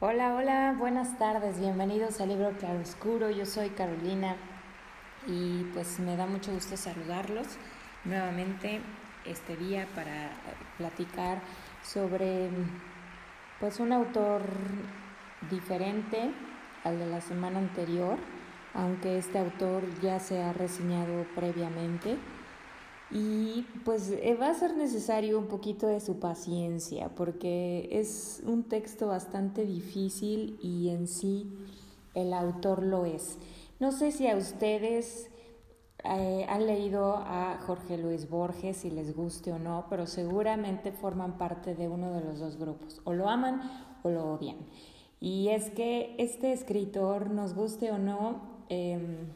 Hola, hola, buenas tardes, bienvenidos al libro Claroscuro, yo soy Carolina y pues me da mucho gusto saludarlos nuevamente este día para platicar sobre pues un autor diferente al de la semana anterior, aunque este autor ya se ha reseñado previamente. Y pues eh, va a ser necesario un poquito de su paciencia porque es un texto bastante difícil y en sí el autor lo es. No sé si a ustedes eh, han leído a Jorge Luis Borges, si les guste o no, pero seguramente forman parte de uno de los dos grupos. O lo aman o lo odian. Y es que este escritor, nos guste o no, em,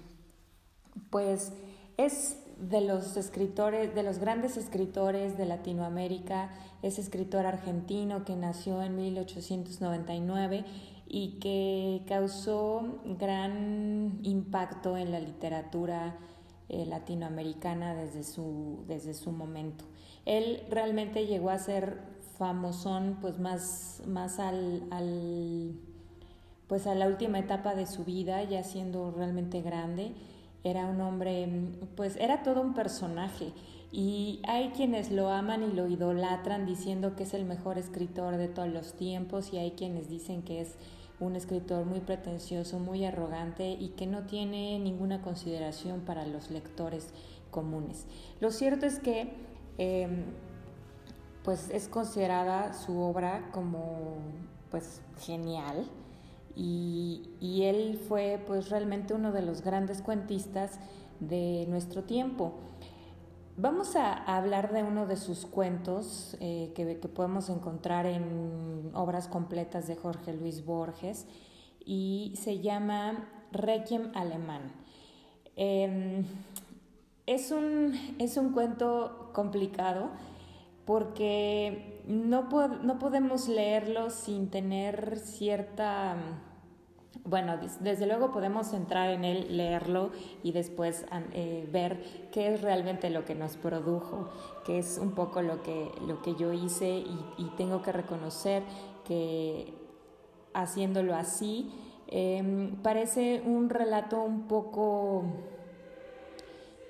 pues es de los escritores, de los grandes escritores de Latinoamérica, es escritor argentino que nació en 1899 y que causó gran impacto en la literatura eh, latinoamericana desde su, desde su momento. Él realmente llegó a ser famosón pues más, más al, al, pues a la última etapa de su vida, ya siendo realmente grande era un hombre, pues era todo un personaje y hay quienes lo aman y lo idolatran diciendo que es el mejor escritor de todos los tiempos y hay quienes dicen que es un escritor muy pretencioso, muy arrogante y que no tiene ninguna consideración para los lectores comunes. Lo cierto es que em, pues es considerada su obra como pues genial y, él fue pues realmente uno de los grandes cuentistas de nuestro tiempo. Vamos a hablar de uno de sus cuentos eh, que, podemos encontrar en obras completas de Jorge Luis Borges y se llama Requiem Alemán. Em, es, un, es un cuento complicado porque no, no podemos leerlo sin tener cierta... Bueno, desde luego podemos entrar en él, leerlo y después eh, ver qué es realmente lo que nos produjo, que es un poco lo que, lo que yo hice y, tengo que reconocer que haciéndolo así em, parece un relato un poco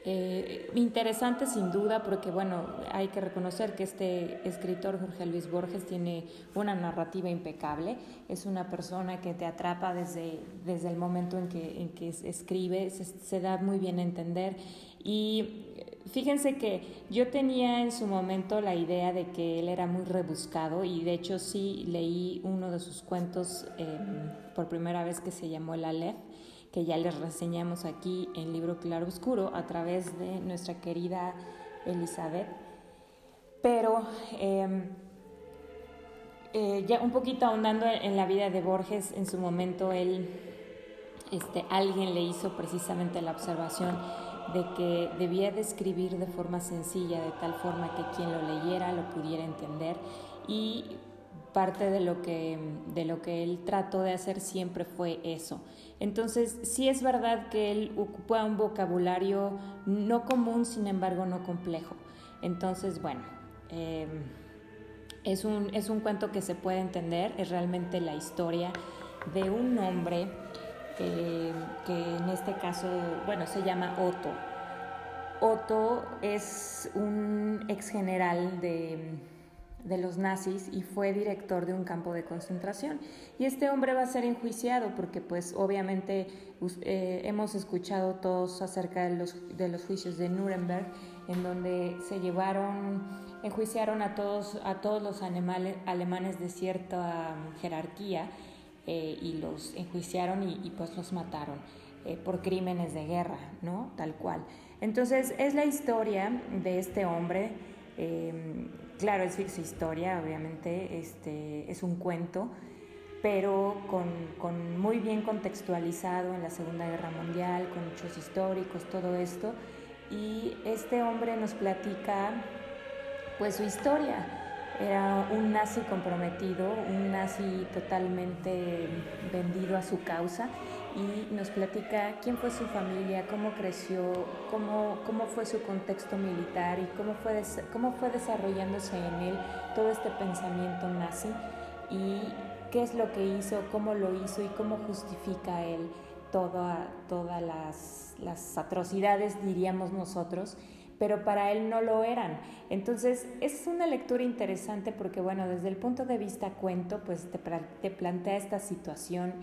eh, interesante sin duda porque bueno, hay que reconocer que este escritor Jorge Luis Borges tiene una narrativa impecable, es una persona que te atrapa desde, desde el momento en que, en que escribe, se, da muy bien a entender. Y fíjense que yo tenía en su momento la idea de que él era muy rebuscado y de hecho sí leí uno de sus cuentos eh, por primera vez que se llamó El Aleph que ya les reseñamos aquí en Libro Claro Oscuro a través de nuestra querida Elizabeth. Pero em, eh, ya un poquito ahondando en la vida de Borges, en su momento él, este, alguien le hizo precisamente la observación de que debía de escribir de forma sencilla, de tal forma que quien lo leyera lo pudiera entender y parte de lo que, de lo que él trató de hacer siempre fue eso. Entonces, sí es verdad que él ocupa un vocabulario no común, sin embargo, no complejo. Entonces, bueno, em, es, un, es un cuento que se puede entender, es realmente la historia de un hombre que, que en este caso, bueno, se llama Otto. Otto es un ex general de de los nazis y fue director de un campo de concentración. Y este hombre va a ser enjuiciado porque pues obviamente eh, hemos escuchado todos acerca de los, de los juicios de Nuremberg en donde se llevaron, enjuiciaron a todos, a todos los alemanes de cierta um, jerarquía eh, y los enjuiciaron y, pues los mataron. Eh, por crímenes de guerra, ¿no? Tal cual. Entonces es la historia de este hombre Em, claro, es su historia, obviamente, este, es un cuento, pero con, muy bien contextualizado en la Segunda Guerra Mundial, con hechos históricos, todo esto. Y este hombre nos platica pues su historia. Era un nazi comprometido, un nazi totalmente vendido a su causa y nos platica quién fue su familia, cómo creció, cómo, cómo fue su contexto militar y cómo fue, cómo fue desarrollándose en él todo este pensamiento nazi. Y qué es lo que hizo, cómo lo hizo y cómo justifica él toda, todas las, las atrocidades, diríamos nosotros, pero para él no lo eran. Entonces es una lectura interesante porque, bueno, desde el punto de vista cuento, pues te, te plantea esta situación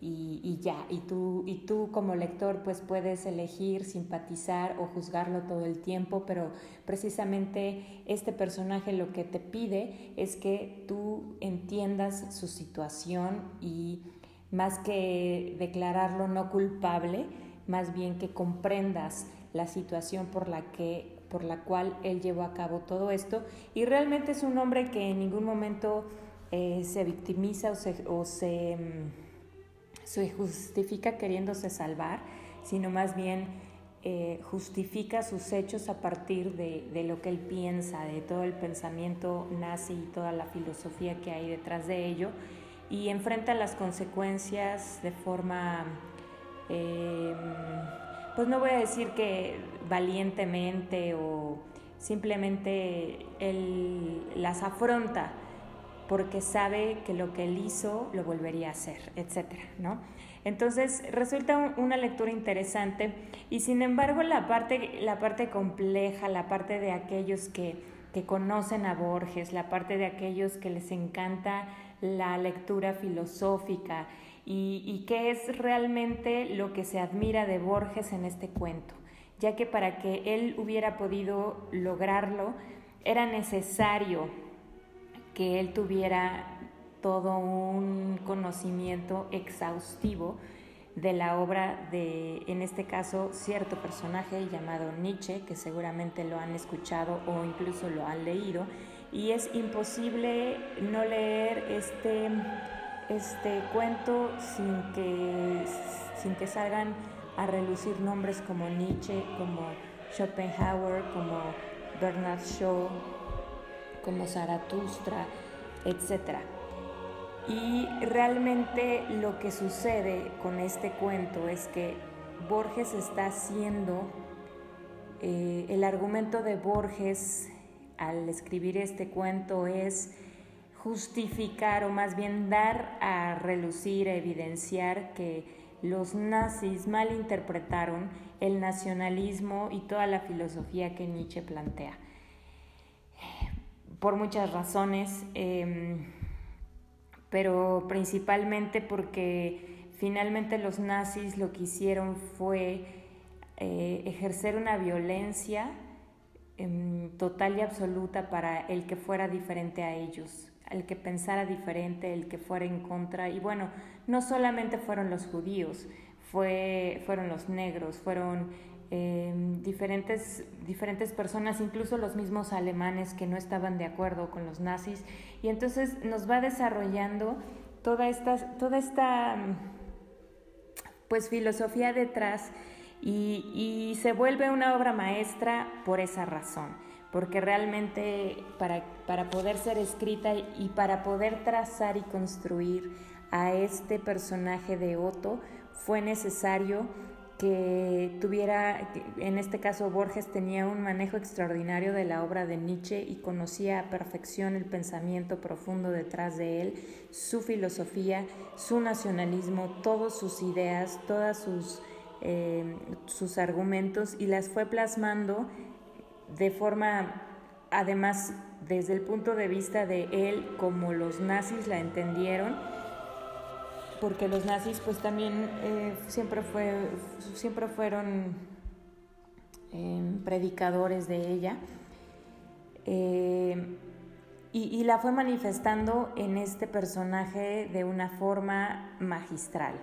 y, ya, y tú, y tú como lector pues puedes elegir simpatizar o juzgarlo todo el tiempo, pero precisamente este personaje lo que te pide es que tú entiendas su situación y más que declararlo no culpable, más bien que comprendas la situación por la que por la cual él llevó a cabo todo esto. Y realmente es un hombre que en ningún momento eh, se victimiza o se, mm, se, justifica queriéndose salvar, sino más bien eh, justifica sus hechos a partir de, lo que él piensa, de todo el pensamiento nazi y toda la filosofía que hay detrás de ello, y enfrenta las consecuencias de forma eh, pues no voy a decir que valientemente o simplemente él las afronta porque sabe que lo que él hizo lo volvería a hacer, etcétera, ¿no? Entonces resulta una lectura interesante y sin embargo la parte, la parte compleja, la parte de aquellos que, que conocen a Borges, la parte de aquellos que les encanta la lectura filosófica, y, qué es realmente lo que se admira de Borges en este cuento, ya que para que él hubiera podido lograrlo era necesario que él tuviera todo un conocimiento exhaustivo de la obra de, en este caso, cierto personaje llamado Nietzsche, que seguramente lo han escuchado o incluso lo han leído, y es imposible no leer este este cuento sin que, sin que salgan a relucir nombres como Nietzsche, como Schopenhauer, como Bernard Shaw, como Zaratustra, etc. Y realmente lo que sucede con este cuento es que Borges está haciendo, eh, el argumento de Borges al escribir este cuento es justificar o más bien dar a relucir, a evidenciar que los nazis malinterpretaron el nacionalismo y toda la filosofía que Nietzsche plantea. Por muchas razones, em, pero principalmente porque finalmente los nazis lo que hicieron fue eh, ejercer una violencia em, total y absoluta para el que fuera diferente a ellos el que pensara diferente, el que fuera en contra. Y bueno, no solamente fueron los judíos, fue, fueron los negros, fueron em, diferentes, diferentes personas, incluso los mismos alemanes que no estaban de acuerdo con los nazis. Y entonces nos va desarrollando toda esta, toda esta pues, filosofía detrás y, y se vuelve una obra maestra por esa razón porque realmente para, para poder ser escrita y para poder trazar y construir a este personaje de Otto fue necesario que tuviera, en este caso Borges tenía un manejo extraordinario de la obra de Nietzsche y conocía a perfección el pensamiento profundo detrás de él, su filosofía, su nacionalismo, todas sus ideas, todos sus, eh, sus argumentos y las fue plasmando de forma, además, desde el punto de vista de él, como los nazis la entendieron, porque los nazis pues también eh, siempre, fue, siempre fueron em, predicadores de ella. Eh, y, la fue manifestando en este personaje de una forma magistral,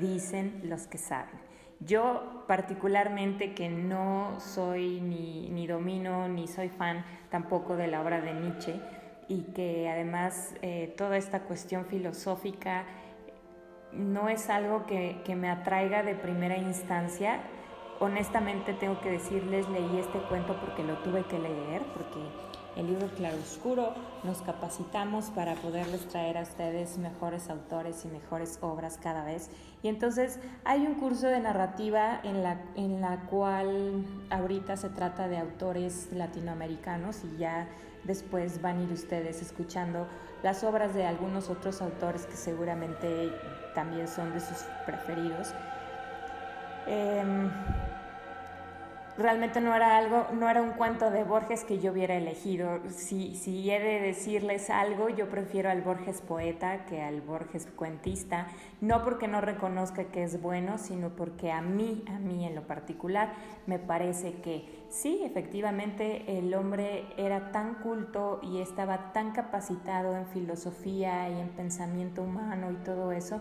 dicen los que saben. Yo particularmente que no soy ni, ni, domino ni soy fan tampoco de la obra de Nietzsche y que además eh, toda esta cuestión filosófica no es algo que, que me atraiga de primera instancia. Honestamente tengo que decirles, leí este cuento porque lo tuve que leer, porque el libro Claroscuro, nos capacitamos para poderles traer a ustedes mejores autores y mejores obras cada vez. Y entonces hay un curso de narrativa en la, en la cual ahorita se trata de autores latinoamericanos y ya después van a ir ustedes escuchando las obras de algunos otros autores que seguramente también son de sus preferidos. Em, realmente no era algo, no era un cuento de Borges que yo hubiera elegido. Si, si he de decirles algo, yo prefiero al Borges poeta que al Borges cuentista, no porque no reconozca que es bueno, sino porque a mí, a mí en lo particular, me parece que sí, efectivamente el hombre era tan culto y estaba tan capacitado en filosofía y en pensamiento humano y todo eso,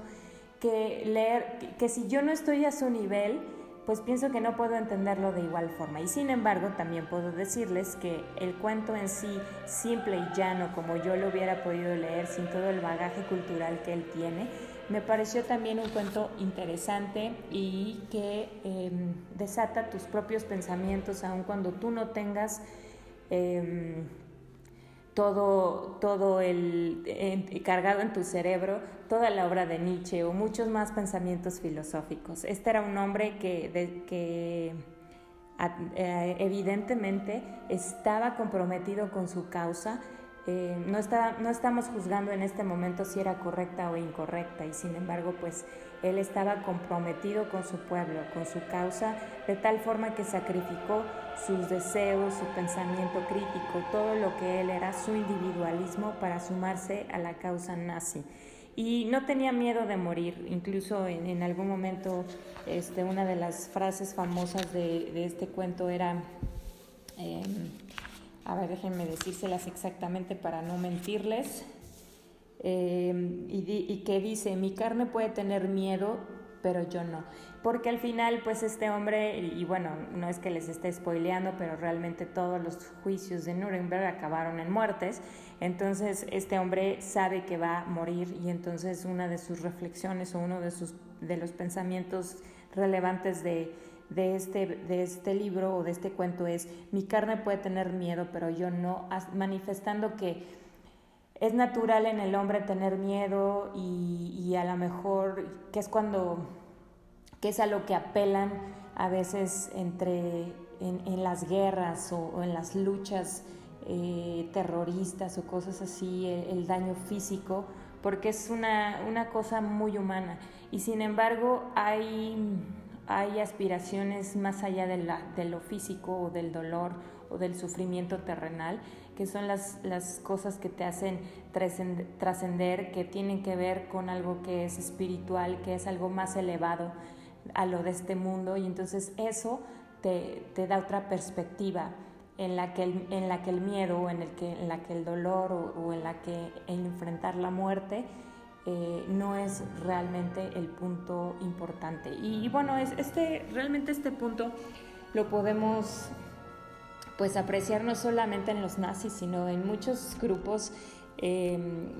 que leer, que si yo no estoy a su nivel, pues pienso que no puedo entenderlo de igual forma. Y sin embargo, también puedo decirles que el cuento en sí, simple y llano, como yo lo hubiera podido leer sin todo el bagaje cultural que él tiene, me pareció también un cuento interesante y que em, desata tus propios pensamientos, aun cuando tú no tengas... Em, todo, todo el cargado en tu cerebro, toda la obra de Nietzsche o muchos más pensamientos filosóficos. Este era un hombre que, que eh, evidentemente estaba comprometido con su causa. Eh, no, está, no estamos juzgando en este momento si era correcta o incorrecta y sin embargo pues él estaba comprometido con su pueblo, con su causa, de tal forma que sacrificó sus deseos, su pensamiento crítico, todo lo que él era, su individualismo para sumarse a la causa nazi. Y no tenía miedo de morir, incluso en, algún momento este, una de las frases famosas de, este cuento era, em, a ver, déjenme decírselas exactamente para no mentirles, Em, y, que dice, mi carne puede tener miedo, pero yo no. Porque al final, pues este hombre, y bueno, no es que les esté spoileando, pero realmente todos los juicios de Nuremberg acabaron en muertes. Entonces, este hombre sabe que va a morir y entonces una de sus reflexiones o uno de, sus, de los pensamientos relevantes de, de este, de este libro o de este cuento es, mi carne puede tener miedo, pero yo no, manifestando que es natural en el hombre tener miedo y, a lo mejor que es cuando, que es a lo que apelan a veces entre, en, las guerras o, en las luchas eh, terroristas o cosas así, el, daño físico, porque es una, una, cosa muy humana. Y sin embargo hay, hay aspiraciones más allá de, lo físico o del dolor o del sufrimiento terrenal que son las, cosas que te hacen trascender, que tienen que ver con algo que es espiritual, que es algo más elevado a lo de este mundo. Y entonces eso te, da otra perspectiva en la que el, en la que el miedo, en, el que, en la que el dolor o, en la que el enfrentar la muerte eh, no es realmente el punto importante. Y, bueno, es, este, realmente este punto lo podemos pues apreciar no solamente en los nazis, sino en muchos grupos em,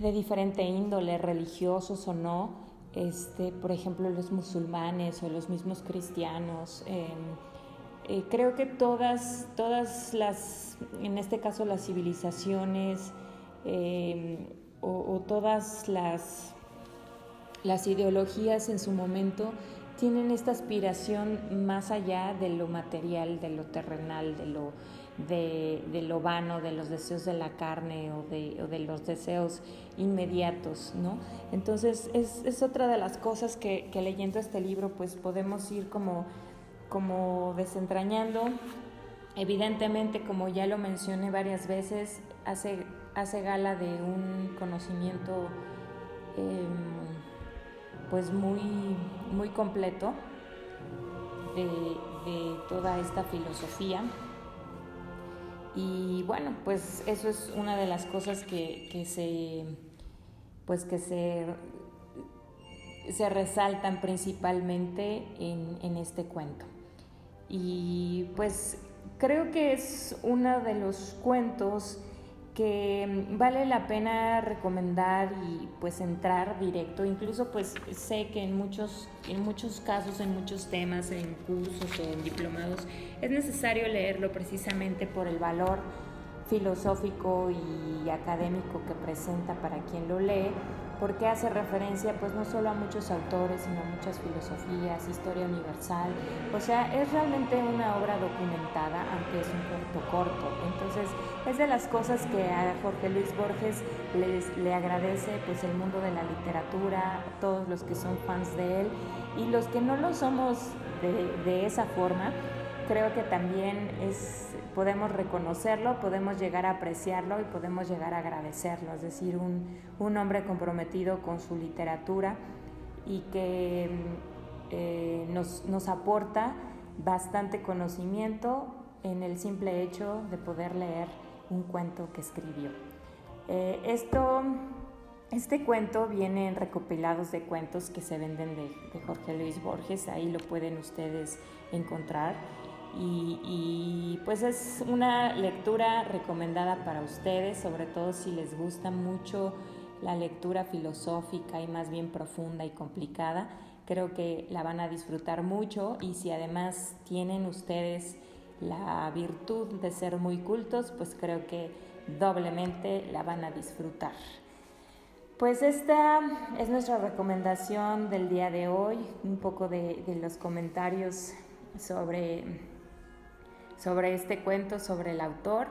de diferente índole, religiosos o no, este, por ejemplo los musulmanes o los mismos cristianos. Em, eh, creo que todas, todas las, en este caso las civilizaciones em, o, todas las, las ideologías en su momento tienen esta aspiración más allá de lo material, de lo terrenal, de lo, de, lo vano, de los deseos de la carne o de, o de los deseos inmediatos, ¿no? Entonces es, es, otra de las cosas que, que, leyendo este libro pues podemos ir como, como desentrañando. Evidentemente, como ya lo mencioné varias veces, hace, hace gala de un conocimiento eh, pues muy, muy completo de, toda esta filosofía. Y bueno, pues eso es una de las cosas que, se pues que se, se resaltan principalmente en, en este cuento. Y pues creo que es uno de los cuentos que mm, vale la pena recomendar y pues entrar directo. Incluso pues sé que en muchos, en muchos casos, en muchos temas, en cursos o en diplomados, es necesario leerlo precisamente por el valor filosófico y académico que presenta para quien lo lee, porque hace referencia pues no solo a muchos autores, sino a muchas filosofías, historia universal, o sea, es realmente una obra documentada, aunque es un cuento corto, entonces es de las cosas que a Jorge Luis Borges les, le agradece pues el mundo de la literatura, todos los que son fans de él. Y los que no lo somos de, de esa forma, creo que también es, podemos reconocerlo, podemos llegar a apreciarlo y podemos llegar a agradecerlo, es decir, un, un hombre comprometido con su literatura y que eh, nos, nos, aporta bastante conocimiento en el simple hecho de poder leer un cuento que escribió. Eh, esto, este cuento viene en recopilados de cuentos que se venden de, de Jorge Luis Borges, ahí lo pueden ustedes encontrar. Y, pues es una lectura recomendada para ustedes, sobre todo si les gusta mucho la lectura filosófica y más bien profunda y complicada. Creo que la van a disfrutar mucho y si además tienen ustedes la virtud de ser muy cultos, pues creo que doblemente la van a disfrutar. Pues esta es nuestra recomendación del día de hoy, un poco de, de los comentarios sobre sobre este cuento, sobre el autor.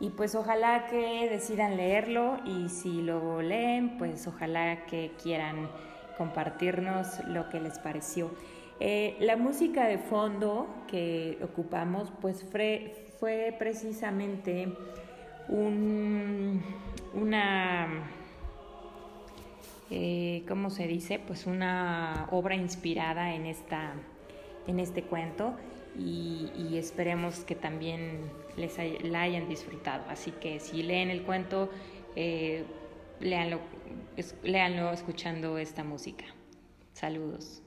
Y pues ojalá que decidan leerlo y si lo leen, pues ojalá que quieran compartirnos lo que les pareció. Eh, la música de fondo que ocupamos pues fue, fue precisamente un, una, eh, ¿cómo se dice? Pues una obra inspirada en, esta, en este cuento y, esperemos que también les la hayan disfrutado. Así que si leen el cuento, eh, léanlo, léanlo escuchando esta música. Saludos.